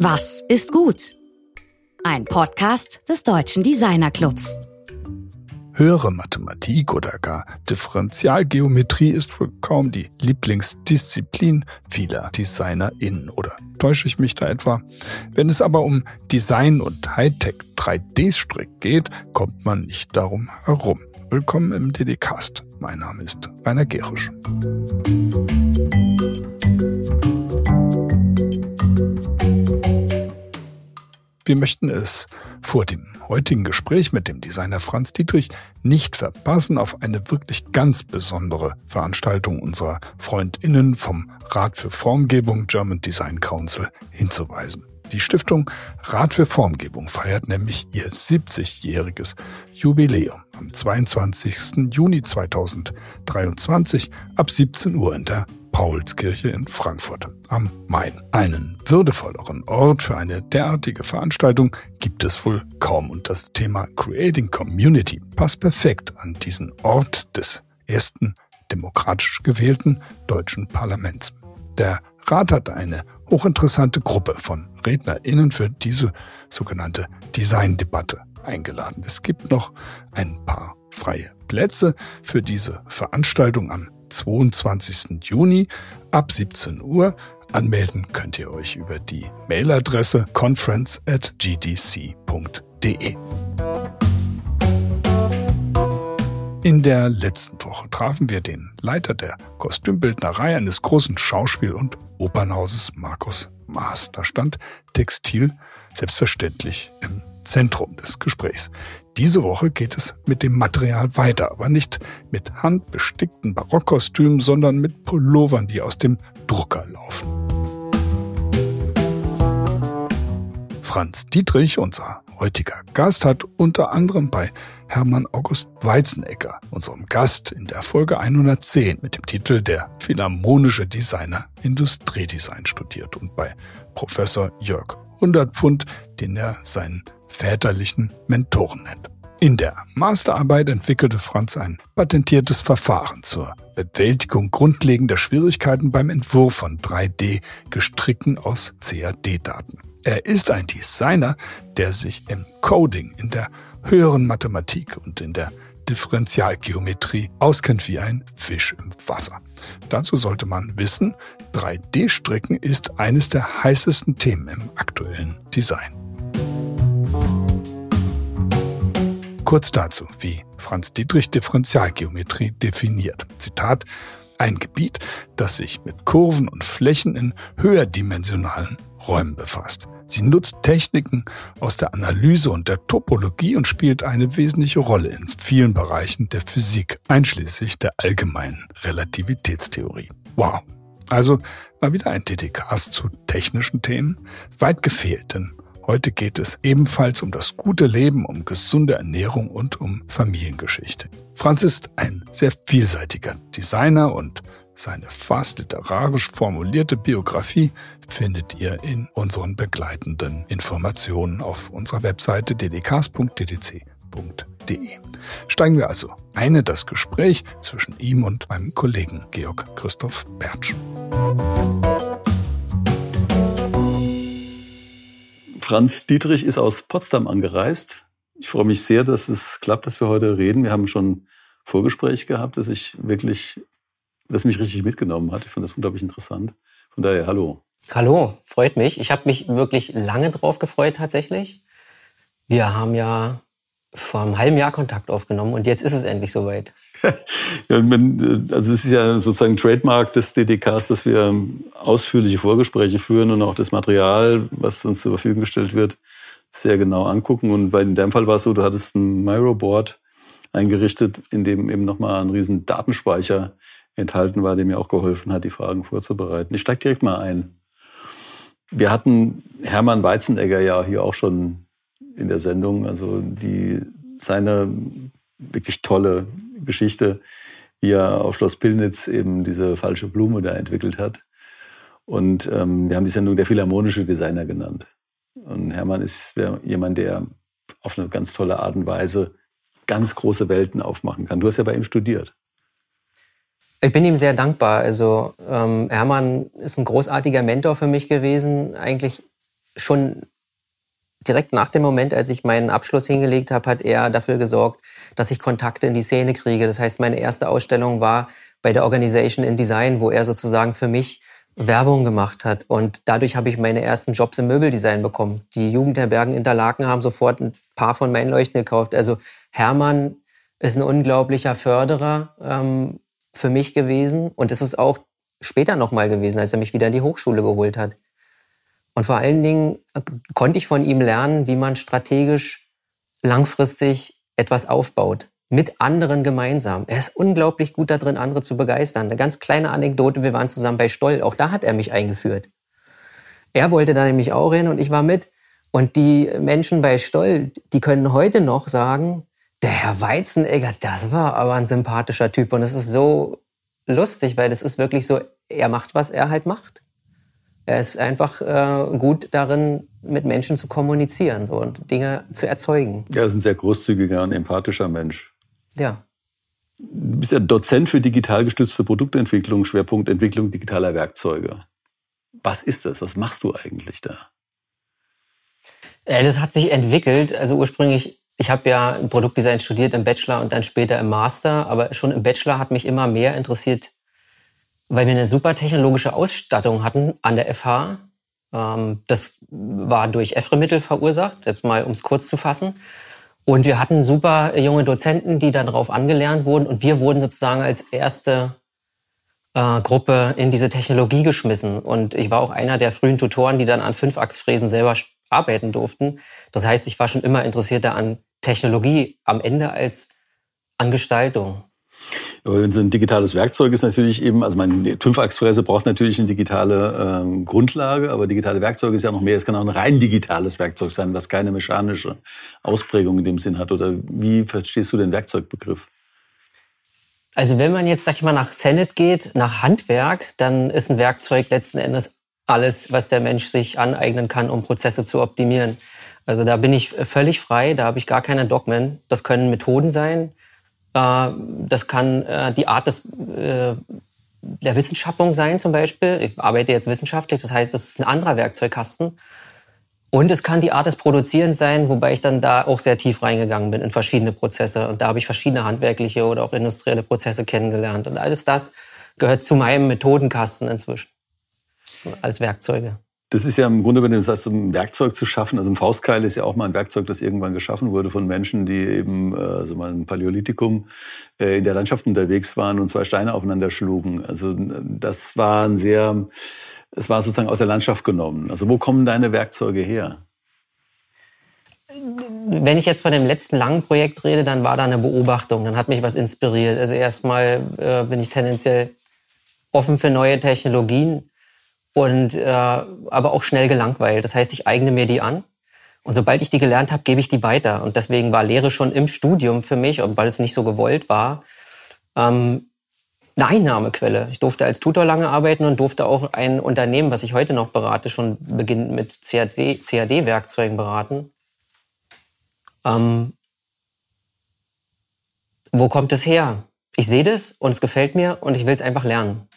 Was ist gut? Ein Podcast des Deutschen Designer Clubs. Höhere Mathematik oder gar Differentialgeometrie ist wohl kaum die Lieblingsdisziplin vieler DesignerInnen. Oder täusche ich mich da etwa? Wenn es aber um Design und Hightech 3D-Strick geht, kommt man nicht darum herum. Willkommen im DD-Cast. Mein Name ist Rainer Gerisch. Wir möchten es vor dem heutigen Gespräch mit dem Designer Franz Dietrich nicht verpassen, auf eine wirklich ganz besondere Veranstaltung unserer Freundinnen vom Rat für Formgebung German Design Council hinzuweisen. Die Stiftung Rat für Formgebung feiert nämlich ihr 70-jähriges Jubiläum am 22. Juni 2023 ab 17 Uhr in der Paulskirche in Frankfurt am Main. Einen würdevolleren Ort für eine derartige Veranstaltung gibt es wohl kaum und das Thema Creating Community passt perfekt an diesen Ort des ersten demokratisch gewählten deutschen Parlaments. Der Rat hat eine hochinteressante Gruppe von RednerInnen für diese sogenannte Design-Debatte eingeladen. Es gibt noch ein paar freie Plätze für diese Veranstaltung am 22. Juni ab 17 Uhr. Anmelden könnt ihr euch über die Mailadresse conference at gdc.de. In der letzten Woche trafen wir den Leiter der Kostümbildnerei eines großen Schauspiel- und Opernhauses, Markus Maas. Da stand Textil selbstverständlich im Zentrum des Gesprächs. Diese Woche geht es mit dem Material weiter, aber nicht mit handbestickten Barockkostümen, sondern mit Pullovern, die aus dem Drucker laufen. Franz Dietrich, unser heutiger Gast, hat unter anderem bei Hermann August Weizenegger, unserem Gast in der Folge 110 mit dem Titel Der Philharmonische Designer Industriedesign studiert und bei Professor Jörg Hundertpfund, den er seinen väterlichen Mentoren nennt. In der Masterarbeit entwickelte Franz ein patentiertes Verfahren zur Bewältigung grundlegender Schwierigkeiten beim Entwurf von 3D-Gestricken aus CAD-Daten. Er ist ein Designer, der sich im Coding, in der höheren Mathematik und in der Differentialgeometrie auskennt wie ein Fisch im Wasser. Dazu sollte man wissen, 3D-Stricken ist eines der heißesten Themen im aktuellen Design. Kurz dazu, wie Franz Dietrich Differentialgeometrie definiert. Zitat, ein Gebiet, das sich mit Kurven und Flächen in höherdimensionalen Räumen befasst. Sie nutzt Techniken aus der Analyse und der Topologie und spielt eine wesentliche Rolle in vielen Bereichen der Physik, einschließlich der allgemeinen Relativitätstheorie. Wow. Also mal wieder ein DTKs zu technischen Themen. Weit gefehlt, denn Heute geht es ebenfalls um das gute Leben, um gesunde Ernährung und um Familiengeschichte. Franz ist ein sehr vielseitiger Designer und seine fast literarisch formulierte Biografie findet ihr in unseren begleitenden Informationen auf unserer Webseite ddks.ddc.de. Steigen wir also ein in das Gespräch zwischen ihm und meinem Kollegen Georg Christoph Bertsch. Franz Dietrich ist aus Potsdam angereist. Ich freue mich sehr, dass es klappt, dass wir heute reden. Wir haben schon Vorgespräch gehabt, dass ich wirklich, das mich richtig mitgenommen hat. Ich fand das unglaublich interessant. Von daher, hallo. Hallo, freut mich. Ich habe mich wirklich lange drauf gefreut tatsächlich. Wir haben ja vor einem halben Jahr Kontakt aufgenommen und jetzt ist es endlich soweit. Ja, also es ist ja sozusagen Trademark des DDKs, dass wir ausführliche Vorgespräche führen und auch das Material, was uns zur Verfügung gestellt wird, sehr genau angucken. Und bei in deinem Fall war es so, du hattest ein Miro-Board eingerichtet, in dem eben nochmal ein riesen Datenspeicher enthalten war, der mir auch geholfen hat, die Fragen vorzubereiten. Ich steige direkt mal ein. Wir hatten Hermann Weizenegger ja hier auch schon in der Sendung. Also die, seine wirklich tolle Geschichte, wie er auf Schloss Pillnitz eben diese falsche Blume da entwickelt hat. Und ähm, wir haben die Sendung der philharmonische Designer genannt. Und Hermann ist jemand, der auf eine ganz tolle Art und Weise ganz große Welten aufmachen kann. Du hast ja bei ihm studiert. Ich bin ihm sehr dankbar. Also ähm, Hermann ist ein großartiger Mentor für mich gewesen, eigentlich schon direkt nach dem Moment, als ich meinen Abschluss hingelegt habe, hat er dafür gesorgt, dass ich Kontakte in die Szene kriege. Das heißt, meine erste Ausstellung war bei der Organization in Design, wo er sozusagen für mich Werbung gemacht hat. Und dadurch habe ich meine ersten Jobs im Möbeldesign bekommen. Die Jugendherbergen Interlaken haben sofort ein paar von meinen Leuchten gekauft. Also Hermann ist ein unglaublicher Förderer ähm, für mich gewesen. Und es ist auch später nochmal gewesen, als er mich wieder in die Hochschule geholt hat. Und vor allen Dingen äh, konnte ich von ihm lernen, wie man strategisch langfristig etwas aufbaut. Mit anderen gemeinsam. Er ist unglaublich gut darin, andere zu begeistern. Eine ganz kleine Anekdote, wir waren zusammen bei Stoll. Auch da hat er mich eingeführt. Er wollte da nämlich auch hin und ich war mit. Und die Menschen bei Stoll, die können heute noch sagen, der Herr Weizenegger, das war aber ein sympathischer Typ. Und es ist so lustig, weil das ist wirklich so, er macht, was er halt macht. Er ist einfach äh, gut darin, mit Menschen zu kommunizieren so, und Dinge zu erzeugen. Ja, er ist ein sehr großzügiger und empathischer Mensch. Ja. Du bist ja Dozent für digital gestützte Produktentwicklung, Schwerpunkt Entwicklung digitaler Werkzeuge. Was ist das? Was machst du eigentlich da? Äh, das hat sich entwickelt. Also ursprünglich, ich habe ja Produktdesign studiert im Bachelor und dann später im Master, aber schon im Bachelor hat mich immer mehr interessiert, weil wir eine super technologische Ausstattung hatten an der FH. Ähm, das war durch EFRE-Mittel verursacht, jetzt mal um es kurz zu fassen. Und wir hatten super junge Dozenten, die darauf angelernt wurden. Und wir wurden sozusagen als erste äh, Gruppe in diese Technologie geschmissen. Und ich war auch einer der frühen Tutoren, die dann an Fünfachsfräsen selber arbeiten durften. Das heißt, ich war schon immer interessierter an Technologie am Ende als an Gestaltung. Wenn ein digitales Werkzeug ist, natürlich eben, also meine Fünfachsfräse braucht natürlich eine digitale äh, Grundlage, aber digitale Werkzeuge ist ja noch mehr. Es kann auch ein rein digitales Werkzeug sein, was keine mechanische Ausprägung in dem Sinn hat. Oder wie verstehst du den Werkzeugbegriff? Also wenn man jetzt, sag ich mal, nach Senet geht, nach Handwerk, dann ist ein Werkzeug letzten Endes alles, was der Mensch sich aneignen kann, um Prozesse zu optimieren. Also da bin ich völlig frei, da habe ich gar keine Dogmen. Das können Methoden sein, das kann äh, die Art des, äh, der Wissenschaftung sein zum Beispiel. Ich arbeite jetzt wissenschaftlich, das heißt, das ist ein anderer Werkzeugkasten. Und es kann die Art des Produzierens sein, wobei ich dann da auch sehr tief reingegangen bin in verschiedene Prozesse. Und da habe ich verschiedene handwerkliche oder auch industrielle Prozesse kennengelernt. Und alles das gehört zu meinem Methodenkasten inzwischen. Alles Werkzeuge. Das ist ja im Grunde, wenn du sagst, um ein Werkzeug zu schaffen, also ein Faustkeil ist ja auch mal ein Werkzeug, das irgendwann geschaffen wurde von Menschen, die eben äh, so mal ein Paläolithikum äh, in der Landschaft unterwegs waren und zwei Steine aufeinander schlugen. Also das war ein sehr, es war sozusagen aus der Landschaft genommen. Also wo kommen deine Werkzeuge her? Wenn ich jetzt von dem letzten langen Projekt rede, dann war da eine Beobachtung, dann hat mich was inspiriert. Also erstmal äh, bin ich tendenziell offen für neue Technologien und äh, aber auch schnell gelangweilt. Das heißt, ich eigne mir die an und sobald ich die gelernt habe, gebe ich die weiter. Und deswegen war Lehre schon im Studium für mich, weil es nicht so gewollt war, ähm, eine Einnahmequelle. Ich durfte als Tutor lange arbeiten und durfte auch ein Unternehmen, was ich heute noch berate, schon beginnend mit CAD-Werkzeugen beraten. Ähm, wo kommt es her? Ich sehe das und es gefällt mir und ich will es einfach lernen.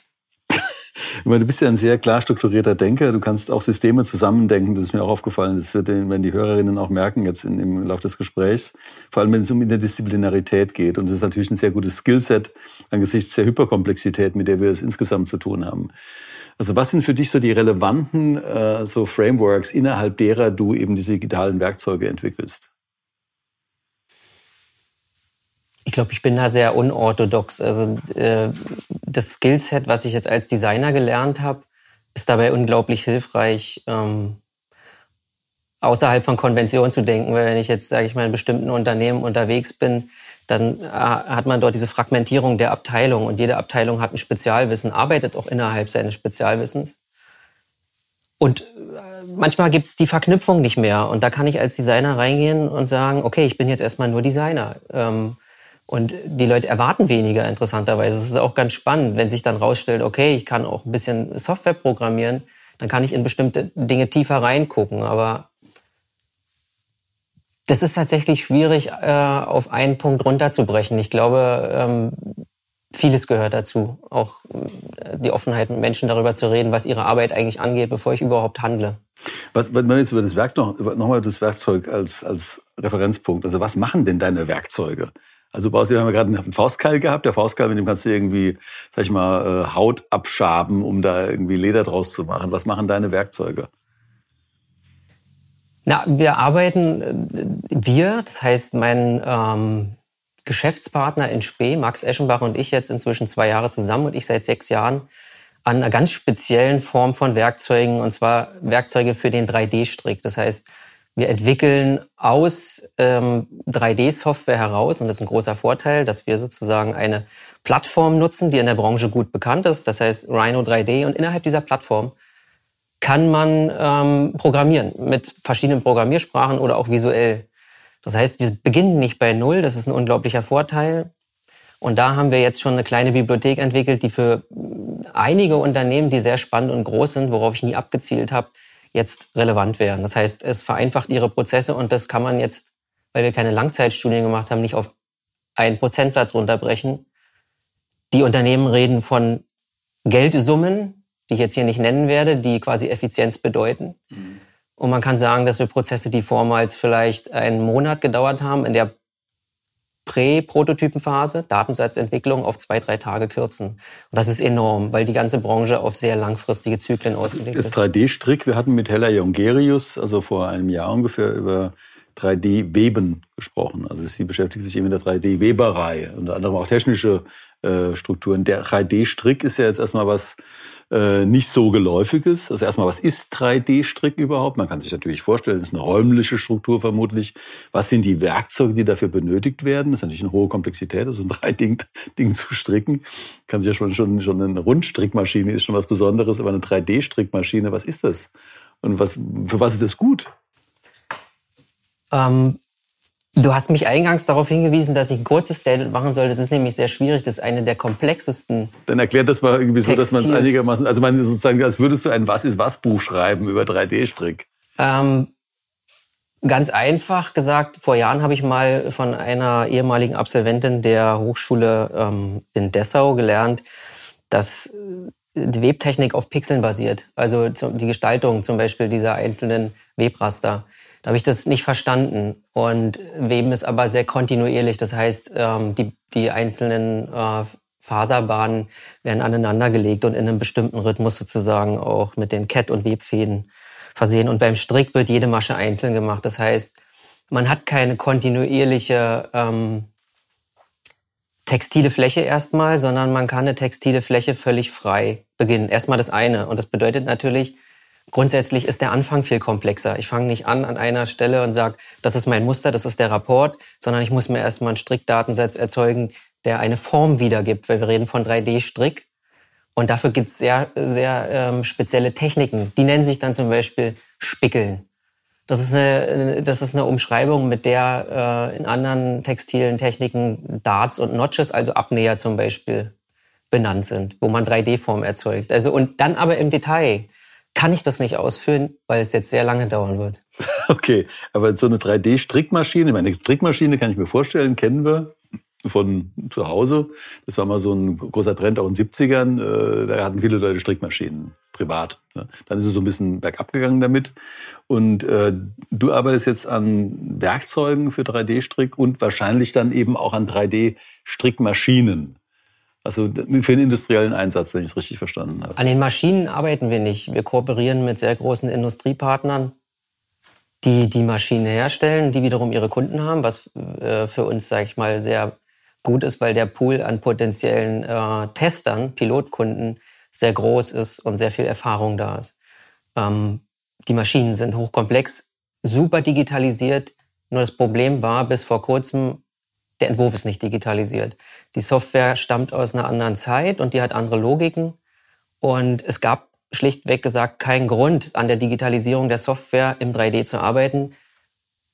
Ich meine, du bist ja ein sehr klar strukturierter Denker. Du kannst auch Systeme zusammendenken. Das ist mir auch aufgefallen. Das wird, wenn die Hörerinnen auch merken jetzt in, im Laufe des Gesprächs. Vor allem, wenn es um Interdisziplinarität geht. Und das ist natürlich ein sehr gutes Skillset angesichts der Hyperkomplexität, mit der wir es insgesamt zu tun haben. Also was sind für dich so die relevanten äh, so Frameworks, innerhalb derer du eben diese digitalen Werkzeuge entwickelst? Ich glaube, ich bin da sehr unorthodox. Also äh, das Skillset, was ich jetzt als Designer gelernt habe, ist dabei unglaublich hilfreich, ähm, außerhalb von Konventionen zu denken. Weil wenn ich jetzt, sage ich mal, in bestimmten Unternehmen unterwegs bin, dann äh, hat man dort diese Fragmentierung der Abteilung und jede Abteilung hat ein Spezialwissen, arbeitet auch innerhalb seines Spezialwissens. Und äh, manchmal gibt es die Verknüpfung nicht mehr. Und da kann ich als Designer reingehen und sagen, okay, ich bin jetzt erstmal nur Designer. Ähm, und die Leute erwarten weniger interessanterweise. Es ist auch ganz spannend, wenn sich dann rausstellt, okay, ich kann auch ein bisschen Software programmieren, dann kann ich in bestimmte Dinge tiefer reingucken. Aber das ist tatsächlich schwierig, äh, auf einen Punkt runterzubrechen. Ich glaube, ähm, vieles gehört dazu. Auch äh, die Offenheit, mit Menschen darüber zu reden, was ihre Arbeit eigentlich angeht, bevor ich überhaupt handle. Was, wenn man jetzt über das Werk noch, noch mal das Werkzeug als, als Referenzpunkt, also was machen denn deine Werkzeuge? Also bei wir haben ja gerade einen Faustkeil gehabt. Der Faustkeil, mit dem kannst du irgendwie, sag ich mal, äh, Haut abschaben, um da irgendwie Leder draus zu machen. Was machen deine Werkzeuge? Na, wir arbeiten, äh, wir, das heißt mein ähm, Geschäftspartner in Spee, Max Eschenbach und ich jetzt inzwischen zwei Jahre zusammen und ich seit sechs Jahren an einer ganz speziellen Form von Werkzeugen, und zwar Werkzeuge für den 3D-Strick. Das heißt, wir entwickeln aus ähm, 3D-Software heraus, und das ist ein großer Vorteil, dass wir sozusagen eine Plattform nutzen, die in der Branche gut bekannt ist, das heißt Rhino 3D. Und innerhalb dieser Plattform kann man ähm, programmieren mit verschiedenen Programmiersprachen oder auch visuell. Das heißt, wir beginnen nicht bei Null, das ist ein unglaublicher Vorteil. Und da haben wir jetzt schon eine kleine Bibliothek entwickelt, die für einige Unternehmen, die sehr spannend und groß sind, worauf ich nie abgezielt habe, jetzt relevant wären. Das heißt, es vereinfacht ihre Prozesse und das kann man jetzt, weil wir keine Langzeitstudien gemacht haben, nicht auf einen Prozentsatz runterbrechen. Die Unternehmen reden von Geldsummen, die ich jetzt hier nicht nennen werde, die quasi Effizienz bedeuten. Mhm. Und man kann sagen, dass wir Prozesse, die vormals vielleicht einen Monat gedauert haben, in der Prä-Prototypenphase, Datensatzentwicklung auf zwei, drei Tage kürzen. Und das ist enorm, weil die ganze Branche auf sehr langfristige Zyklen ausgelegt ist. Das 3D-Strick, wir hatten mit Hella Jongerius, also vor einem Jahr ungefähr, über 3D-Weben gesprochen. Also sie beschäftigt sich eben mit der 3D-Weberei, unter anderem auch technische äh, Strukturen. Der 3D-Strick ist ja jetzt erstmal was äh, nicht so geläufiges. Also erstmal, was ist 3D-Strick überhaupt? Man kann sich natürlich vorstellen, es ist eine räumliche Struktur vermutlich. Was sind die Werkzeuge, die dafür benötigt werden? Das ist natürlich eine hohe Komplexität, also ein 3D-Ding zu stricken. Kann sich ja schon, schon, schon eine Rundstrickmaschine ist schon was Besonderes, aber eine 3D-Strickmaschine, was ist das? Und was, für was ist das gut? Ähm, Du hast mich eingangs darauf hingewiesen, dass ich ein kurzes Statement machen soll. Das ist nämlich sehr schwierig. Das ist eine der komplexesten. Dann erklärt das mal irgendwie so, dass man es einigermaßen, also man sozusagen, als würdest du ein Was ist was Buch schreiben über 3D-Strick. Ähm, ganz einfach gesagt, vor Jahren habe ich mal von einer ehemaligen Absolventin der Hochschule ähm, in Dessau gelernt, dass die Webtechnik auf Pixeln basiert. Also die Gestaltung zum Beispiel dieser einzelnen Webraster. Da habe ich das nicht verstanden. Und Weben ist aber sehr kontinuierlich. Das heißt, ähm, die, die einzelnen äh, Faserbahnen werden aneinandergelegt und in einem bestimmten Rhythmus sozusagen auch mit den Kett- und Webfäden versehen. Und beim Strick wird jede Masche einzeln gemacht. Das heißt, man hat keine kontinuierliche ähm, textile Fläche erstmal, sondern man kann eine textile Fläche völlig frei beginnen. Erstmal das eine. Und das bedeutet natürlich, Grundsätzlich ist der Anfang viel komplexer. Ich fange nicht an an einer Stelle und sage, das ist mein Muster, das ist der Rapport, sondern ich muss mir erstmal einen Strickdatensatz erzeugen, der eine Form wiedergibt, weil wir reden von 3D-Strick. Und dafür gibt es sehr, sehr ähm, spezielle Techniken. Die nennen sich dann zum Beispiel Spickeln. Das ist eine, das ist eine Umschreibung, mit der äh, in anderen textilen Techniken Darts und Notches, also Abnäher zum Beispiel, benannt sind, wo man 3D-Form erzeugt. Also und dann aber im Detail kann ich das nicht ausführen, weil es jetzt sehr lange dauern wird. Okay, aber so eine 3D-Strickmaschine, meine Strickmaschine kann ich mir vorstellen, kennen wir von zu Hause. Das war mal so ein großer Trend auch in den 70ern. Äh, da hatten viele Leute Strickmaschinen privat. Dann ist es so ein bisschen bergab gegangen damit. Und äh, du arbeitest jetzt an Werkzeugen für 3D-Strick und wahrscheinlich dann eben auch an 3D-Strickmaschinen. Also für den industriellen Einsatz, wenn ich es richtig verstanden habe. An den Maschinen arbeiten wir nicht. Wir kooperieren mit sehr großen Industriepartnern, die die Maschinen herstellen, die wiederum ihre Kunden haben, was äh, für uns, sage ich mal, sehr gut ist, weil der Pool an potenziellen äh, Testern, Pilotkunden, sehr groß ist und sehr viel Erfahrung da ist. Ähm, die Maschinen sind hochkomplex, super digitalisiert. Nur das Problem war, bis vor kurzem der Entwurf ist nicht digitalisiert. Die Software stammt aus einer anderen Zeit und die hat andere Logiken. Und es gab schlichtweg gesagt keinen Grund, an der Digitalisierung der Software im 3D zu arbeiten,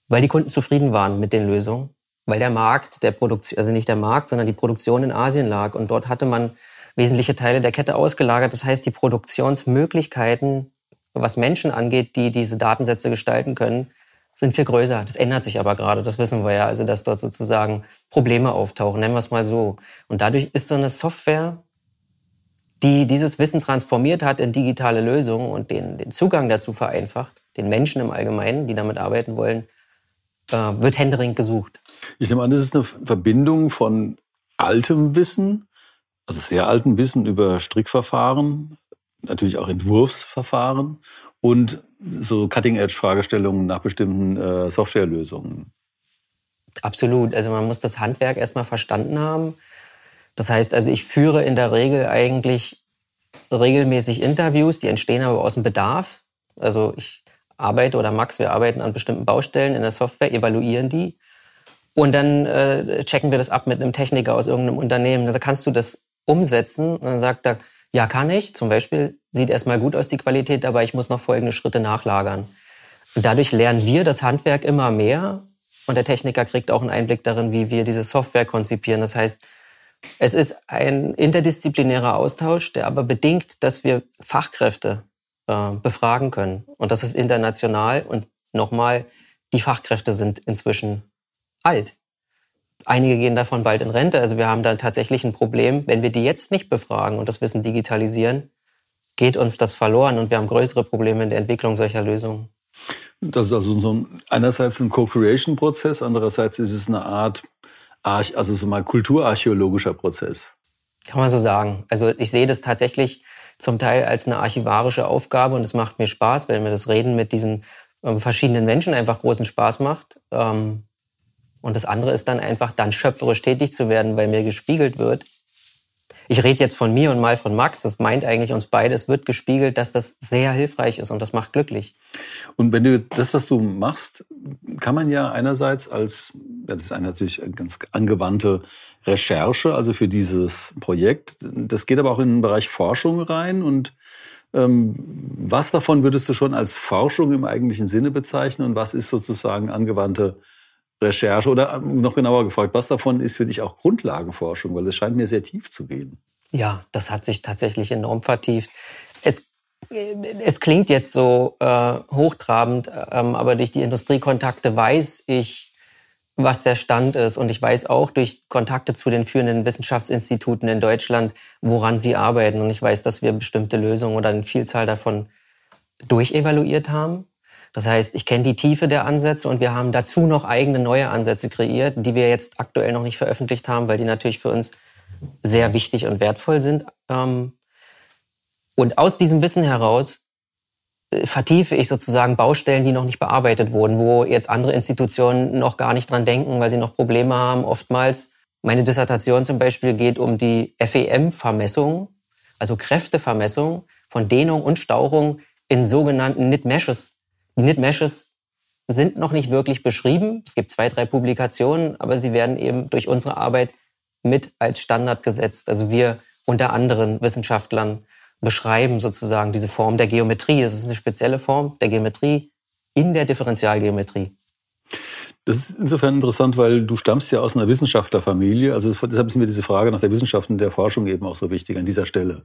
weil die Kunden zufrieden waren mit den Lösungen, weil der Markt, der Produktion, also nicht der Markt, sondern die Produktion in Asien lag. Und dort hatte man wesentliche Teile der Kette ausgelagert. Das heißt, die Produktionsmöglichkeiten, was Menschen angeht, die diese Datensätze gestalten können, sind viel größer. Das ändert sich aber gerade, das wissen wir ja. Also, dass dort sozusagen Probleme auftauchen, nennen wir es mal so. Und dadurch ist so eine Software die dieses Wissen transformiert hat in digitale Lösungen und den, den Zugang dazu vereinfacht, den Menschen im Allgemeinen, die damit arbeiten wollen, äh, wird händeringend gesucht. Ich nehme an, das ist eine Verbindung von altem Wissen, also sehr altem Wissen über Strickverfahren, natürlich auch Entwurfsverfahren und so Cutting-Edge-Fragestellungen nach bestimmten äh, Softwarelösungen. Absolut. Also man muss das Handwerk erstmal verstanden haben. Das heißt, also ich führe in der Regel eigentlich regelmäßig Interviews, die entstehen aber aus dem Bedarf. Also ich arbeite oder Max, wir arbeiten an bestimmten Baustellen in der Software, evaluieren die und dann äh, checken wir das ab mit einem Techniker aus irgendeinem Unternehmen. Also kannst du das umsetzen? Und dann sagt er, ja, kann ich. Zum Beispiel sieht erstmal gut aus die Qualität, aber ich muss noch folgende Schritte nachlagern. Und dadurch lernen wir das Handwerk immer mehr und der Techniker kriegt auch einen Einblick darin, wie wir diese Software konzipieren. Das heißt, es ist ein interdisziplinärer Austausch, der aber bedingt, dass wir Fachkräfte äh, befragen können. Und das ist international. Und nochmal, die Fachkräfte sind inzwischen alt. Einige gehen davon bald in Rente. Also wir haben da tatsächlich ein Problem. Wenn wir die jetzt nicht befragen und das Wissen digitalisieren, geht uns das verloren und wir haben größere Probleme in der Entwicklung solcher Lösungen. Das ist also so ein, einerseits ein Co-Creation-Prozess, andererseits ist es eine Art, also so mal kulturarchäologischer Prozess. Kann man so sagen. Also ich sehe das tatsächlich zum Teil als eine archivarische Aufgabe und es macht mir Spaß, weil mir das Reden mit diesen ähm, verschiedenen Menschen einfach großen Spaß macht. Ähm, und das andere ist dann einfach, dann schöpferisch tätig zu werden, weil mir gespiegelt wird. Ich rede jetzt von mir und mal von Max. Das meint eigentlich uns beide. Es wird gespiegelt, dass das sehr hilfreich ist und das macht glücklich. Und wenn du das, was du machst, kann man ja einerseits als, das ist eine natürlich ganz angewandte Recherche, also für dieses Projekt. Das geht aber auch in den Bereich Forschung rein und ähm, was davon würdest du schon als Forschung im eigentlichen Sinne bezeichnen und was ist sozusagen angewandte Recherche oder ähm, noch genauer gefragt, was davon ist für dich auch Grundlagenforschung, weil es scheint mir sehr tief zu gehen. Ja, das hat sich tatsächlich enorm vertieft. Es, es klingt jetzt so äh, hochtrabend, ähm, aber durch die Industriekontakte weiß ich, was der Stand ist. Und ich weiß auch durch Kontakte zu den führenden Wissenschaftsinstituten in Deutschland, woran sie arbeiten. Und ich weiß, dass wir bestimmte Lösungen oder eine Vielzahl davon durchevaluiert haben das heißt, ich kenne die Tiefe der Ansätze und wir haben dazu noch eigene neue Ansätze kreiert, die wir jetzt aktuell noch nicht veröffentlicht haben, weil die natürlich für uns sehr wichtig und wertvoll sind. Ähm, und aus diesem Wissen heraus äh, vertiefe ich sozusagen Baustellen, die noch nicht bearbeitet wurden, wo jetzt andere Institutionen noch gar nicht dran denken, weil sie noch Probleme haben. Oftmals, meine Dissertation zum Beispiel geht um die FEM-Vermessung, also Kräftevermessung von Dehnung und Stauchung in sogenannten Knit-Meshes die Knit-Meshes sind noch nicht wirklich beschrieben. Es gibt zwei, drei Publikationen, aber sie werden eben durch unsere Arbeit mit als Standard gesetzt. Also wir unter anderen Wissenschaftlern beschreiben sozusagen diese Form der Geometrie. Das ist eine spezielle Form der Geometrie in der Differentialgeometrie. Das ist insofern interessant, weil du stammst ja aus einer Wissenschaftlerfamilie. Also deshalb ist mir diese Frage nach der Wissenschaft und der Forschung eben auch so wichtig an dieser Stelle.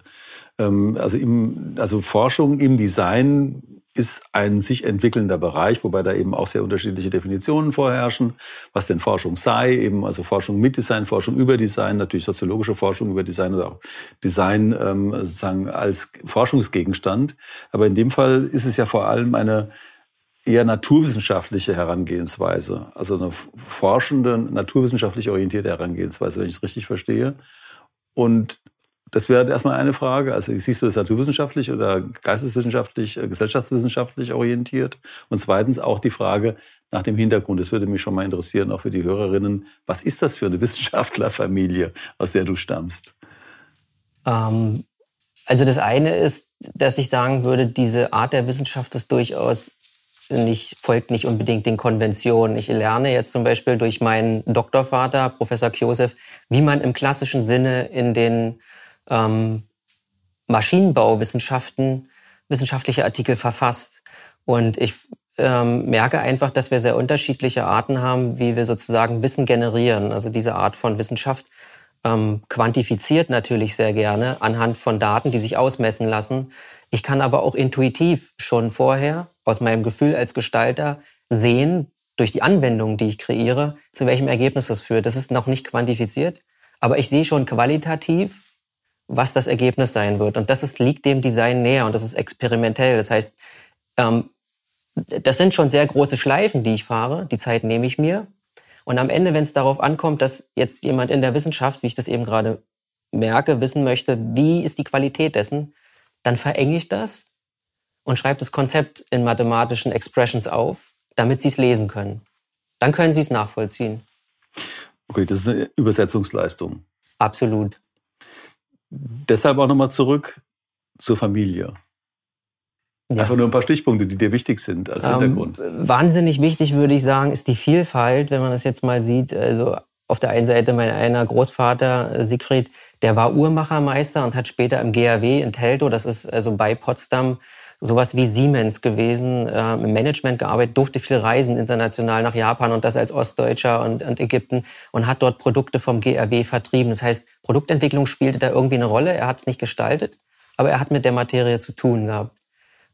Ähm, also, im, also Forschung im Design ist ein sich entwickelnder Bereich, wobei da eben auch sehr unterschiedliche Definitionen vorherrschen, was denn Forschung sei, eben also Forschung mit Design, Forschung über Design, natürlich soziologische Forschung über Design oder auch Design ähm, sozusagen als Forschungsgegenstand. Aber in dem Fall ist es ja vor allem eine eher naturwissenschaftliche Herangehensweise, also eine forschende, naturwissenschaftlich orientierte Herangehensweise, wenn ich es richtig verstehe. Und das wäre erstmal eine Frage. Also siehst du das naturwissenschaftlich oder geisteswissenschaftlich, äh, gesellschaftswissenschaftlich orientiert? Und zweitens auch die Frage nach dem Hintergrund. Das würde mich schon mal interessieren, auch für die Hörerinnen. Was ist das für eine Wissenschaftlerfamilie, aus der du stammst? Ähm, also das eine ist, dass ich sagen würde, diese Art der Wissenschaft ist durchaus nicht, folgt nicht unbedingt den Konventionen. Ich lerne jetzt zum Beispiel durch meinen Doktorvater, Professor Josef, wie man im klassischen Sinne in den ähm, Maschinenbauwissenschaften wissenschaftliche Artikel verfasst. Und ich ähm, merke einfach, dass wir sehr unterschiedliche Arten haben, wie wir sozusagen Wissen generieren. Also diese Art von Wissenschaft ähm, quantifiziert natürlich sehr gerne anhand von Daten, die sich ausmessen lassen. Ich kann aber auch intuitiv schon vorher aus meinem Gefühl als Gestalter sehen, durch die Anwendungen, die ich kreiere, zu welchem Ergebnis das führt. Das ist noch nicht quantifiziert, aber ich sehe schon qualitativ, was das Ergebnis sein wird. Und das ist, liegt dem Design näher und das ist experimentell. Das heißt, ähm, das sind schon sehr große Schleifen, die ich fahre. Die Zeit nehme ich mir. Und am Ende, wenn es darauf ankommt, dass jetzt jemand in der Wissenschaft, wie ich das eben gerade merke, wissen möchte, wie ist die Qualität dessen, dann verenge ich das und schreibe das Konzept in mathematischen Expressions auf, damit sie es lesen können. Dann können sie es nachvollziehen. Okay, das ist eine Übersetzungsleistung. Absolut. Deshalb auch nochmal zurück zur Familie. Ja. Einfach nur ein paar Stichpunkte, die dir wichtig sind als ähm, Hintergrund. Wahnsinnig wichtig, würde ich sagen, ist die Vielfalt, wenn man das jetzt mal sieht. Also auf der einen Seite mein einer Großvater äh, Siegfried, der war Uhrmachermeister und hat später im GAW in Teltow, das ist also bei Potsdam, sowas wie Siemens gewesen, äh, im Management gearbeitet, durfte viel reisen international nach Japan und das als Ostdeutscher und, und Ägypten und hat dort Produkte vom GRW vertrieben. Das heißt, Produktentwicklung spielte da irgendwie eine Rolle. Er hat es nicht gestaltet, aber er hat mit der Materie zu tun gehabt.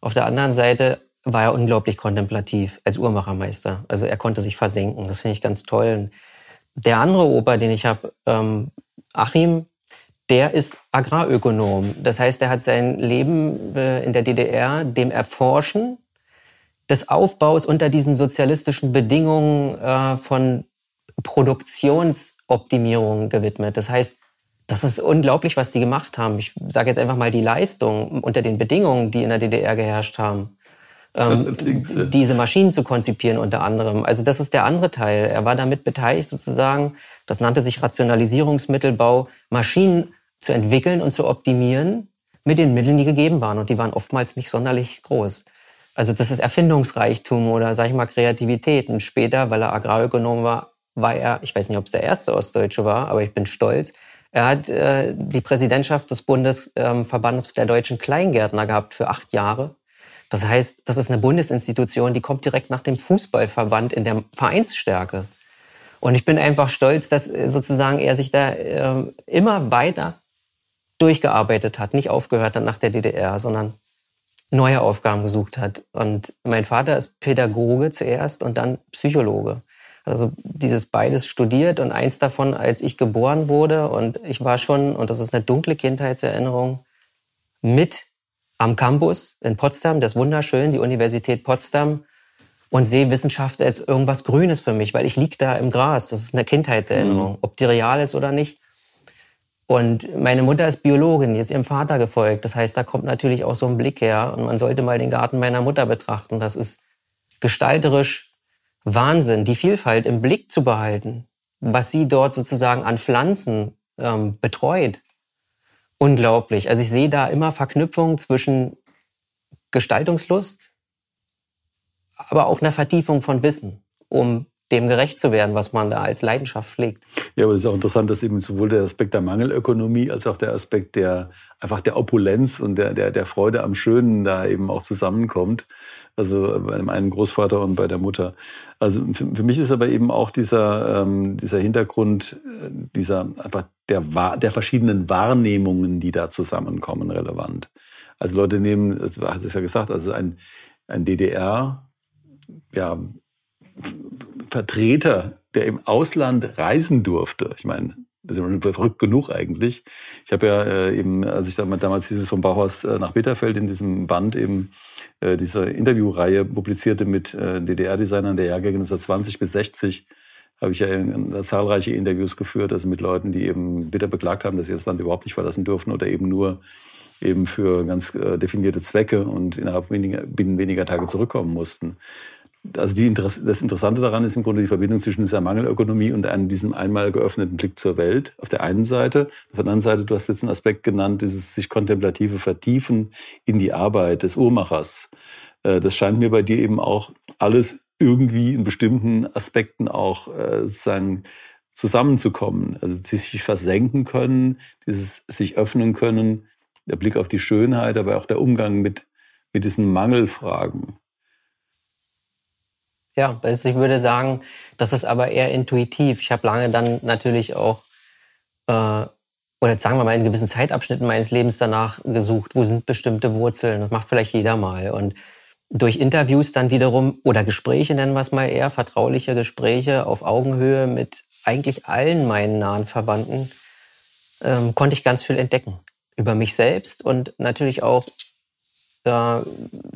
Auf der anderen Seite war er unglaublich kontemplativ als Uhrmachermeister. Also er konnte sich versenken. Das finde ich ganz toll. Der andere Opa, den ich habe, ähm, Achim, der ist Agrarökonom. Das heißt, er hat sein Leben äh, in der DDR dem Erforschen des Aufbaus unter diesen sozialistischen Bedingungen äh, von Produktionsoptimierung gewidmet. Das heißt, das ist unglaublich, was die gemacht haben. Ich sage jetzt einfach mal die Leistung unter den Bedingungen, die in der DDR geherrscht haben. Ähm, diese Maschinen zu konzipieren unter anderem. Also das ist der andere Teil. Er war damit beteiligt sozusagen, das nannte sich Rationalisierungsmittelbau, Maschinen zu entwickeln und zu optimieren mit den Mitteln, die gegeben waren. Und die waren oftmals nicht sonderlich groß. Also das ist Erfindungsreichtum oder, sag ich mal, Kreativität. Und später, weil er Agrarökonom war, war er, ich weiß nicht, ob es der erste Ostdeutsche war, aber ich bin stolz, er hat äh, die Präsidentschaft des Bundesverbandes ähm, der deutschen Kleingärtner gehabt für acht Jahre. Das heißt, das ist eine Bundesinstitution, die kommt direkt nach dem Fußballverband in der Vereinsstärke. Und ich bin einfach stolz, dass äh, sozusagen er sich da äh, immer weiter durchgearbeitet hat, nicht aufgehört hat nach der DDR, sondern neue Aufgaben gesucht hat. Und mein Vater ist Pädagoge zuerst und dann Psychologe. Also dieses beides studiert und eins davon, als ich geboren wurde und ich war schon, und das ist eine dunkle Kindheitserinnerung, mit am Campus in Potsdam, das ist wunderschön, die Universität Potsdam, und sehe Wissenschaft als irgendwas Grünes für mich, weil ich lieg da im Gras. Das ist eine Kindheitserinnerung, mhm. ob die real ist oder nicht. Und meine Mutter ist Biologin, die ist ihrem Vater gefolgt. Das heißt, da kommt natürlich auch so ein Blick her. Und man sollte mal den Garten meiner Mutter betrachten. Das ist gestalterisch Wahnsinn, die Vielfalt im Blick zu behalten, was sie dort sozusagen an Pflanzen ähm, betreut. Unglaublich. Also ich sehe da immer Verknüpfungen zwischen Gestaltungslust, aber auch einer Vertiefung von Wissen, um dem gerecht zu werden, was man da als Leidenschaft pflegt. Ja, aber es ist auch interessant, dass eben sowohl der Aspekt der Mangelökonomie als auch der Aspekt der einfach der Opulenz und der, der, der Freude am Schönen da eben auch zusammenkommt. Also bei dem einen Großvater und bei der Mutter. Also für, für mich ist aber eben auch dieser, ähm, dieser Hintergrund, äh, dieser einfach der, der verschiedenen Wahrnehmungen, die da zusammenkommen, relevant. Also Leute nehmen, das hast du ja gesagt, also ein, ein DDR, ja, Vertreter, der im Ausland reisen durfte. Ich meine, das ist verrückt genug eigentlich. Ich habe ja äh, eben, als ich damals dieses vom Bauhaus äh, nach Bitterfeld in diesem Band eben äh, diese Interviewreihe publizierte mit äh, DDR-Designern der Jahrgänge 1920 bis 60, habe ich ja in, zahlreiche Interviews geführt, also mit Leuten, die eben bitter beklagt haben, dass sie das Land überhaupt nicht verlassen dürfen oder eben nur eben für ganz äh, definierte Zwecke und innerhalb weniger, binnen weniger Tage zurückkommen mussten also die, das Interessante daran ist im Grunde die Verbindung zwischen dieser Mangelökonomie und einem, diesem einmal geöffneten Blick zur Welt auf der einen Seite. Auf der anderen Seite, du hast jetzt einen Aspekt genannt, dieses sich kontemplative Vertiefen in die Arbeit des Uhrmachers. Äh, das scheint mir bei dir eben auch alles irgendwie in bestimmten Aspekten auch äh, sozusagen zusammenzukommen. Also sich versenken können, dieses sich öffnen können, der Blick auf die Schönheit, aber auch der Umgang mit, mit diesen Mangelfragen. Ja, ich würde sagen, das ist aber eher intuitiv. Ich habe lange dann natürlich auch, äh, oder sagen wir mal, in gewissen Zeitabschnitten meines Lebens danach gesucht, wo sind bestimmte Wurzeln. Das macht vielleicht jeder mal. Und durch Interviews dann wiederum, oder Gespräche nennen wir es mal eher, vertrauliche Gespräche auf Augenhöhe mit eigentlich allen meinen nahen Verwandten, ähm, konnte ich ganz viel entdecken. über mich selbst und natürlich auch äh,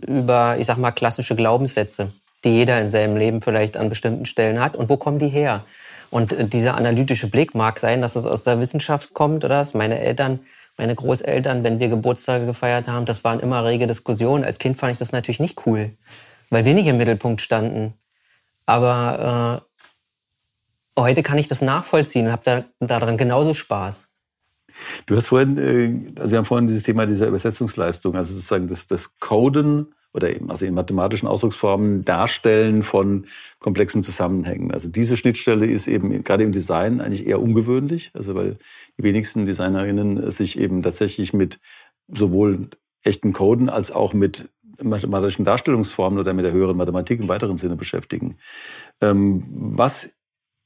über, ich sag mal, klassische Glaubenssätze, die jeder in seinem Leben vielleicht an bestimmten Stellen hat. Und wo kommen die her? Und äh, dieser analytische Blick mag sein, dass es aus der Wissenschaft kommt oder dass meine Eltern, meine Großeltern, wenn wir Geburtstage gefeiert haben, das waren immer rege Diskussionen. Als Kind fand ich das natürlich nicht cool, weil wir nicht im Mittelpunkt standen. Aber äh, heute kann ich das nachvollziehen und habe da, daran genauso Spaß. Du hast vorhin, äh, also wir haben vorhin dieses Thema dieser Übersetzungsleistung, also sozusagen das, das Coden oder eben also in mathematischen Ausdrucksformen Darstellen von komplexen Zusammenhängen. Also diese Schnittstelle ist eben gerade im Design eigentlich eher ungewöhnlich, also weil die wenigsten Designerinnen sich eben tatsächlich mit sowohl echten Coden als auch mit mathematischen Darstellungsformen oder mit der höheren Mathematik im weiteren Sinne beschäftigen. Ähm, was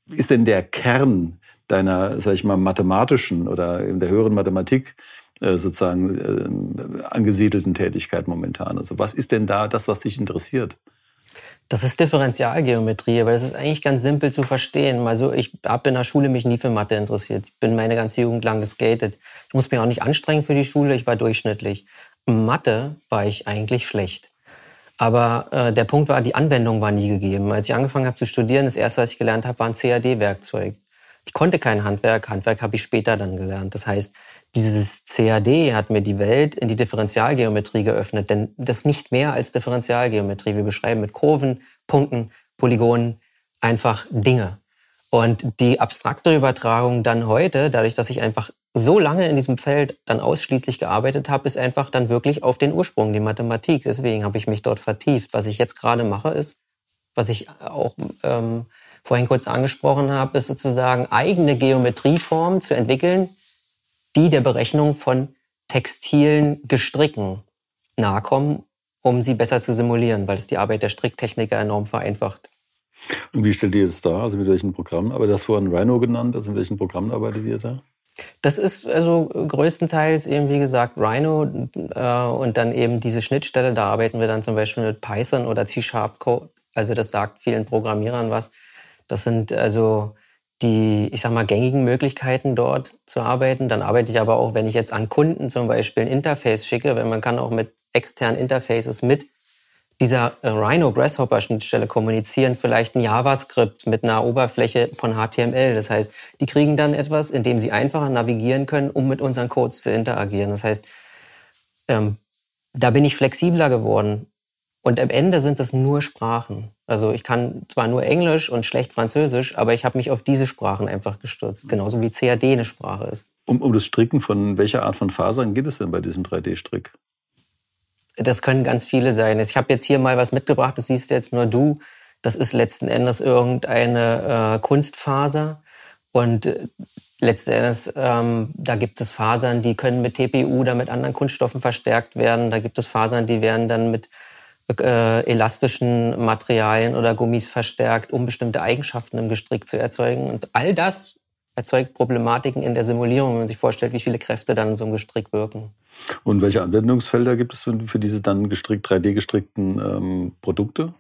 ist denn der Kern deiner, sag ich mal, mathematischen oder in der höheren Mathematik sozusagen äh, angesiedelten Tätigkeit momentan? Also was ist denn da das, was dich interessiert? Das ist Differentialgeometrie, aber das ist eigentlich ganz simpel zu verstehen. Also ich habe in der Schule mich nie für Mathe interessiert. Ich bin meine ganze Jugend lang geskatet. Ich muss mich auch nicht anstrengen für die Schule, ich war durchschnittlich. Mathe war ich eigentlich schlecht. Aber äh, der Punkt war, die Anwendung war nie gegeben. Als ich angefangen habe zu studieren, das erste, was ich gelernt habe, war ein CAD-Werkzeug. Ich konnte kein Handwerk, Handwerk habe ich später dann gelernt. Das heißt, dieses CAD hat mir die Welt in die Differentialgeometrie geöffnet, denn das nicht mehr als Differentialgeometrie. Wir beschreiben mit Kurven, Punkten, Polygonen einfach Dinge. Und die abstrakte Übertragung dann heute, dadurch, dass ich einfach so lange in diesem Feld dann ausschließlich gearbeitet habe, ist einfach dann wirklich auf den Ursprung, die Mathematik. Deswegen habe ich mich dort vertieft. Was ich jetzt gerade mache, ist, was ich auch ähm, vorhin kurz angesprochen habe, ist sozusagen eigene Geometrieformen zu entwickeln, die der Berechnung von textilen Gestricken nahe kommen, um sie besser zu simulieren, weil es die Arbeit der Stricktechniker enorm vereinfacht. Und wie stellt ihr das dar? Also mit welchen Programmen? Aber das vorhin Rhino genannt, also in welchen Programmen arbeitet ihr da? Das ist also größtenteils eben, wie gesagt, Rhino äh, und dann eben diese Schnittstelle. Da arbeiten wir dann zum Beispiel mit Python oder C-Sharp-Code. Also das sagt vielen Programmierern was. Das sind also die, ich sag mal, gängigen Möglichkeiten dort zu arbeiten. Dann arbeite ich aber auch, wenn ich jetzt an Kunden zum Beispiel ein Interface schicke, wenn man kann auch mit externen Interfaces mit dieser Rhino Grasshopper Schnittstelle kommunizieren, vielleicht ein JavaScript mit einer Oberfläche von HTML. Das heißt, die kriegen dann etwas, in dem sie einfacher navigieren können, um mit unseren Codes zu interagieren. Das heißt, ähm, da bin ich flexibler geworden. Und am Ende sind das nur Sprachen. Also ich kann zwar nur Englisch und schlecht Französisch, aber ich habe mich auf diese Sprachen einfach gestürzt, genauso wie CAD eine Sprache ist. Um, um das Stricken von welcher Art von Fasern geht es denn bei diesem 3D-Strick? Das können ganz viele sein. Ich habe jetzt hier mal was mitgebracht, das siehst jetzt nur du. Das ist letzten Endes irgendeine äh, Kunstfaser. Und äh, letzten Endes, ähm, da gibt es Fasern, die können mit TPU oder mit anderen Kunststoffen verstärkt werden. Da gibt es Fasern, die werden dann mit äh, elastischen Materialien oder Gummis verstärkt, um bestimmte Eigenschaften im Gestrick zu erzeugen. Und all das erzeugt Problematiken in der Simulierung, wenn man sich vorstellt, wie viele Kräfte dann in so einem Gestrick wirken. Und welche Anwendungsfelder gibt es für diese dann gestrickt, 3D gestrickten ähm, Produkte?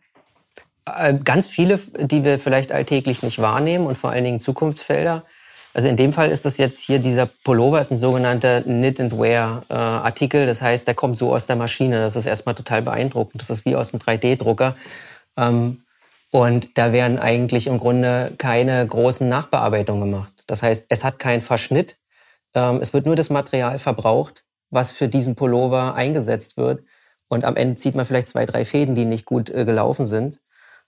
Äh, ganz viele, die wir vielleicht alltäglich nicht wahrnehmen und vor allen Dingen Zukunftsfelder. Also in dem Fall ist das jetzt hier dieser Pullover, ist ein sogenannter Knit and Wear äh, Artikel. Das heißt, der kommt so aus der Maschine. Das ist erstmal total beeindruckend. Das ist wie aus einem 3D-Drucker. Ähm, und da werden eigentlich im Grunde keine großen Nachbearbeitungen gemacht. Das heißt, es hat keinen Verschnitt. Ähm, es wird nur das Material verbraucht, was für diesen Pullover eingesetzt wird. Und am Ende zieht man vielleicht zwei, drei Fäden, die nicht gut äh, gelaufen sind.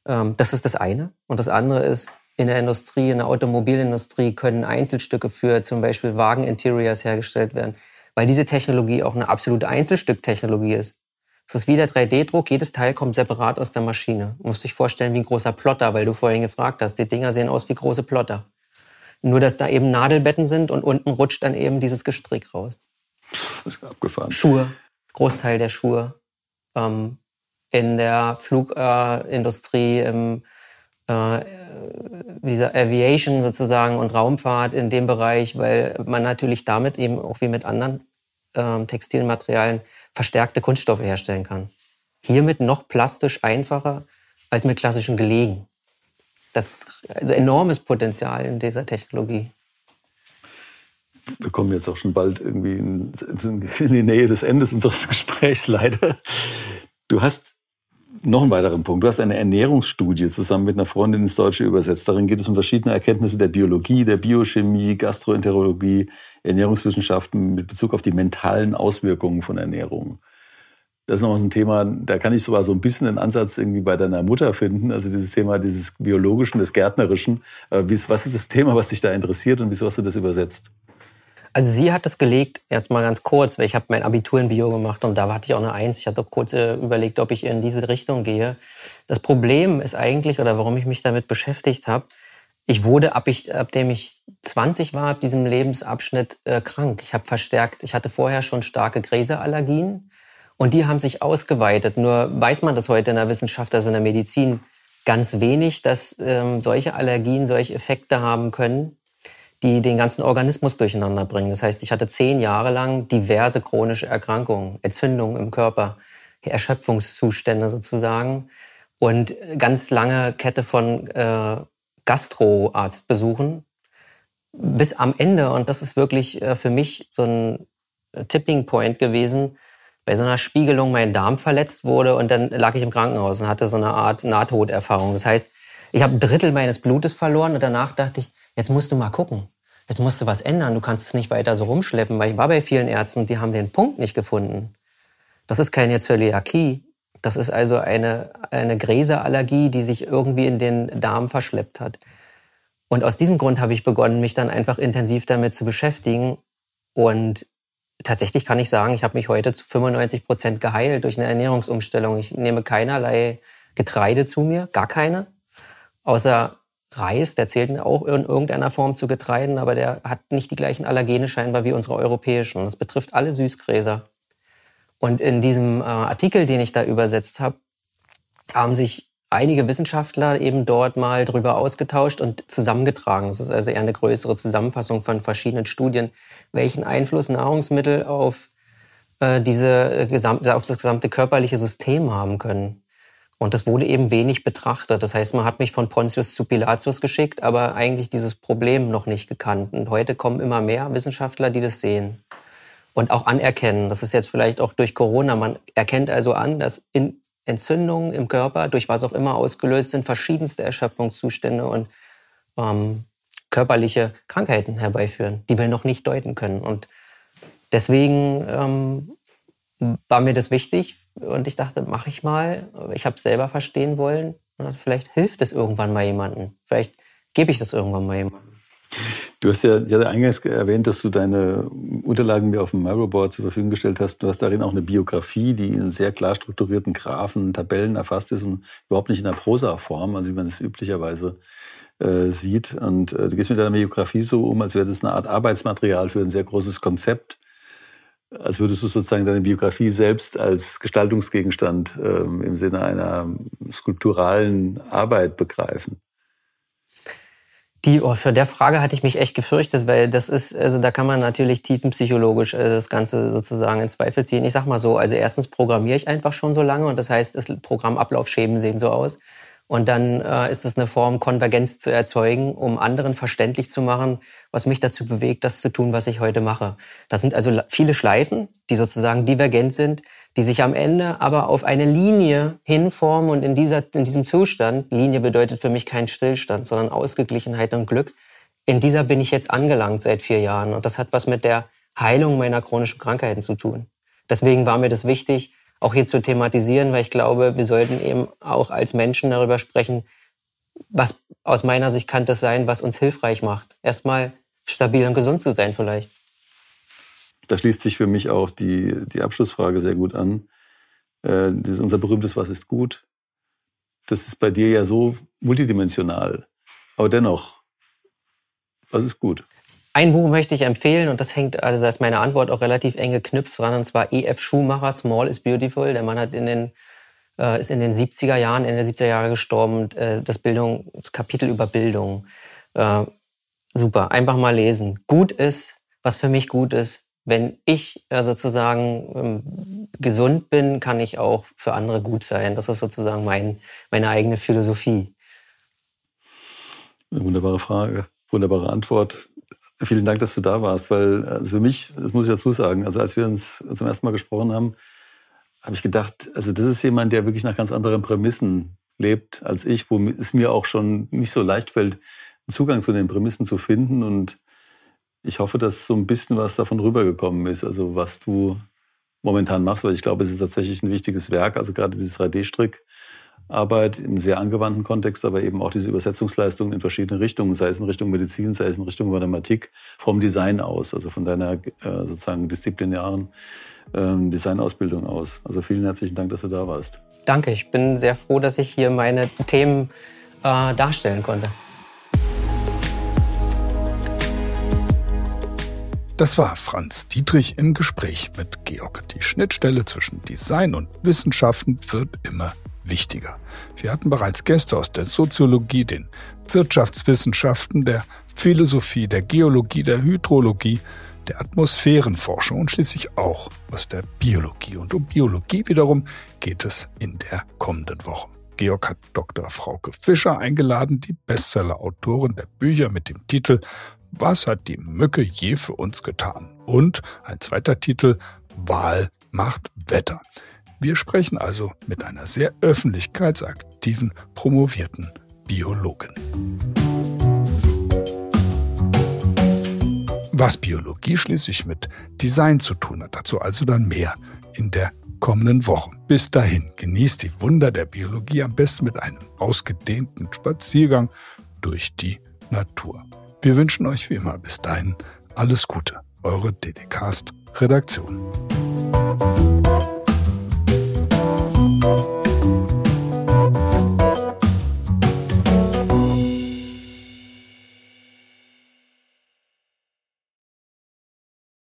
Ähm, das ist das eine. Und das andere ist, in der Industrie, in der Automobilindustrie können Einzelstücke für zum Beispiel Wagen-Interiors hergestellt werden, weil diese Technologie auch eine absolute Einzelstücktechnologie ist. Es ist wie der 3D-Druck, jedes Teil kommt separat aus der Maschine. Du musst dich vorstellen wie ein großer Plotter, weil du vorhin gefragt hast, die Dinger sehen aus wie große Plotter. Nur, dass da eben Nadelbetten sind und unten rutscht dann eben dieses Gestrick raus. Abgefahren. Schuhe, Großteil der Schuhe. Ähm, in der Flugindustrie, äh, im äh, dieser Aviation sozusagen und Raumfahrt in dem Bereich, weil man natürlich damit eben auch wie mit anderen ähm, Textilmaterialien verstärkte Kunststoffe herstellen kann. Hiermit noch plastisch einfacher als mit klassischen Gelegen. Das ist also enormes Potenzial in dieser Technologie. wir kommen jetzt auch schon bald irgendwie in, in die Nähe des Endes unseres Gesprächs, leider. Du hast noch einen weiteren Punkt. Du hast eine Ernährungsstudie zusammen mit einer Freundin ins Deutsche übersetzt. Darin geht es um verschiedene Erkenntnisse der Biologie, der Biochemie, Gastroenterologie, Ernährungswissenschaften mit Bezug auf die mentalen Auswirkungen von Ernährung. Das ist nochmal so ein Thema, da kann ich sogar so ein bisschen einen Ansatz irgendwie bei deiner Mutter finden. Also dieses Thema dieses Biologischen, des Gärtnerischen. Äh, was ist das Thema, was dich da interessiert und wieso hast du das übersetzt? Also sie hat das gelegt, jetzt mal ganz kurz, weil ich habe mein Abitur in Bio gemacht und da hatte ich auch eine Eins. Ich hatte kurz äh, überlegt, ob ich in diese Richtung gehe. Das Problem ist eigentlich, oder warum ich mich damit beschäftigt habe, ich wurde, ab, ich, ab dem ich 20 war, ab diesem Lebensabschnitt äh, krank. Ich habe verstärkt, ich hatte vorher schon starke Gräserallergien und die haben sich ausgeweitet. Nur weiß man das heute in der Wissenschaft, also in der Medizin, ganz wenig, dass ähm, solche Allergien solche Effekte haben können, die den ganzen Organismus durcheinander bringen. Das heißt, ich hatte zehn Jahre lang diverse chronische Erkrankungen, Entzündungen im Körper, Erschöpfungszustände sozusagen und ganz lange Kette von äh, Gastroarztbesuchen bis am Ende. Und das ist wirklich äh, für mich so ein Tipping Point gewesen, bei so einer Spiegelung mein Darm verletzt wurde und dann lag ich im Krankenhaus und hatte so eine Art Nahtoderfahrung. Das heißt, ich habe ein Drittel meines Blutes verloren und danach dachte ich, Jetzt musst du mal gucken. Jetzt musst du was ändern. Du kannst es nicht weiter so rumschleppen, weil ich war bei vielen Ärzten, die haben den Punkt nicht gefunden. Das ist keine Zöliakie. Das ist also eine, eine Gräserallergie, die sich irgendwie in den Darm verschleppt hat. Und aus diesem Grund habe ich begonnen, mich dann einfach intensiv damit zu beschäftigen. Und tatsächlich kann ich sagen, ich habe mich heute zu 95 Prozent geheilt durch eine Ernährungsumstellung. Ich nehme keinerlei Getreide zu mir, gar keine, außer Reis, der zählt auch in irgendeiner Form zu Getreiden, aber der hat nicht die gleichen Allergene scheinbar wie unsere europäischen. Das betrifft alle Süßgräser. Und in diesem äh, Artikel, den ich da übersetzt habe, haben sich einige Wissenschaftler eben dort mal drüber ausgetauscht und zusammengetragen. Das ist also eher eine größere Zusammenfassung von verschiedenen Studien, welchen Einfluss Nahrungsmittel auf äh, diese gesamte, auf das gesamte körperliche System haben können. Und das wurde eben wenig betrachtet. Das heißt, man hat mich von Pontius zu Pilatus geschickt, aber eigentlich dieses Problem noch nicht gekannt. Und heute kommen immer mehr Wissenschaftler, die das sehen und auch anerkennen. Das ist jetzt vielleicht auch durch Corona. Man erkennt also an, dass in Entzündungen im Körper, durch was auch immer ausgelöst sind, verschiedenste Erschöpfungszustände und ähm, körperliche Krankheiten herbeiführen, die wir noch nicht deuten können. Und deswegen ähm, war mir das wichtig und ich dachte, mache ich mal. Ich habe es selber verstehen wollen. Vielleicht hilft es irgendwann mal jemandem. Vielleicht gebe ich das irgendwann mal jemandem. Du hast ja, ich hatte eingangs erwähnt, dass du deine Unterlagen mir auf dem Miro-Board zur Verfügung gestellt hast. Du hast darin auch eine Biografie, die in sehr klar strukturierten Graphen, Tabellen erfasst ist und überhaupt nicht in der Prosa-Form, also wie man es üblicherweise äh, sieht. Und äh, du gehst mit deiner Biografie so um, als wäre das eine Art Arbeitsmaterial für ein sehr großes Konzept als würdest du sozusagen deine Biografie selbst als Gestaltungsgegenstand ähm, im Sinne einer skulpturalen Arbeit begreifen? Die, oh, für der Frage hatte ich mich echt gefürchtet, weil das ist, also da kann man natürlich tiefenpsychologisch äh, das Ganze sozusagen in Zweifel ziehen. Ich sag mal so, also erstens programmiere ich einfach schon so lange und das heißt, das Programmablaufschemen sehen so aus. Und dann äh, ist es eine Form, Konvergenz zu erzeugen, um anderen verständlich zu machen, was mich dazu bewegt, das zu tun, was ich heute mache. Das sind also viele Schleifen, die sozusagen divergent sind, die sich am Ende aber auf eine Linie hinformen und in, dieser, in diesem Zustand, Linie bedeutet für mich kein Stillstand, sondern Ausgeglichenheit und Glück, in dieser bin ich jetzt angelangt seit vier Jahren. Und das hat was mit der Heilung meiner chronischen Krankheiten zu tun. Deswegen war mir das wichtig, auch hier zu thematisieren, weil ich glaube, wir sollten eben auch als Menschen darüber sprechen, was aus meiner Sicht kann das sein, was uns hilfreich macht. Erstmal stabil und gesund zu sein vielleicht. Da schließt sich für mich auch die, die Abschlussfrage sehr gut an. Äh, das ist unser berühmtes Was ist gut? Das ist bei dir ja so multidimensional. Aber dennoch, was ist gut? Ein Buch möchte ich empfehlen und das hängt, also da ist meine Antwort auch relativ eng geknüpft dran, und zwar E.F. Schumacher, Small is Beautiful. Der Mann hat in den, äh, ist in den 70er Jahren, in den 70er Jahren gestorben, äh, das Bildung, Kapitel über Bildung. Äh, super, einfach mal lesen. Gut ist, was für mich gut ist, wenn ich äh, sozusagen ähm, gesund bin, kann ich auch für andere gut sein. Das ist sozusagen mein, meine eigene Philosophie. Eine wunderbare Frage, wunderbare Antwort vielen Dank, dass du da warst, weil also für mich, das muss ich dazu sagen, also als wir uns zum ersten Mal gesprochen haben, habe ich gedacht, also das ist jemand, der wirklich nach ganz anderen Prämissen lebt als ich, wo es mir auch schon nicht so leicht fällt, Zugang zu den Prämissen zu finden. Und ich hoffe, dass so ein bisschen was davon rübergekommen ist, also was du momentan machst, weil ich glaube, es ist tatsächlich ein wichtiges Werk, also gerade dieses 3D-Strick. Arbeit im sehr angewandten Kontext, aber eben auch diese Übersetzungsleistungen in verschiedene Richtungen, sei es in Richtung Medizin, sei es in Richtung Mathematik, vom Design aus, also von deiner äh, sozusagen disziplinären ähm, Designausbildung aus. Also vielen herzlichen Dank, dass du da warst. Danke, ich bin sehr froh, dass ich hier meine Themen äh, darstellen konnte. Das war Franz Dietrich im Gespräch mit Georg. Die Schnittstelle zwischen Design und Wissenschaften wird immer wichtiger. Wir hatten bereits Gäste aus der Soziologie, den Wirtschaftswissenschaften, der Philosophie, der Geologie, der Hydrologie, der Atmosphärenforschung und schließlich auch aus der Biologie. Und um Biologie wiederum geht es in der kommenden Woche. Georg hat Dr. Frauke Fischer eingeladen, die Bestseller-Autorin der Bücher mit dem Titel Was hat die Mücke je für uns getan? Und ein zweiter Titel Wahl macht Wetter. Wir sprechen also mit einer sehr öffentlichkeitsaktiven, promovierten Biologin. Was Biologie schließlich mit Design zu tun hat, dazu also dann mehr in der kommenden Woche. Bis dahin genießt die Wunder der Biologie am besten mit einem ausgedehnten Spaziergang durch die Natur. Wir wünschen euch wie immer bis dahin alles Gute. Eure DDcast Redaktion.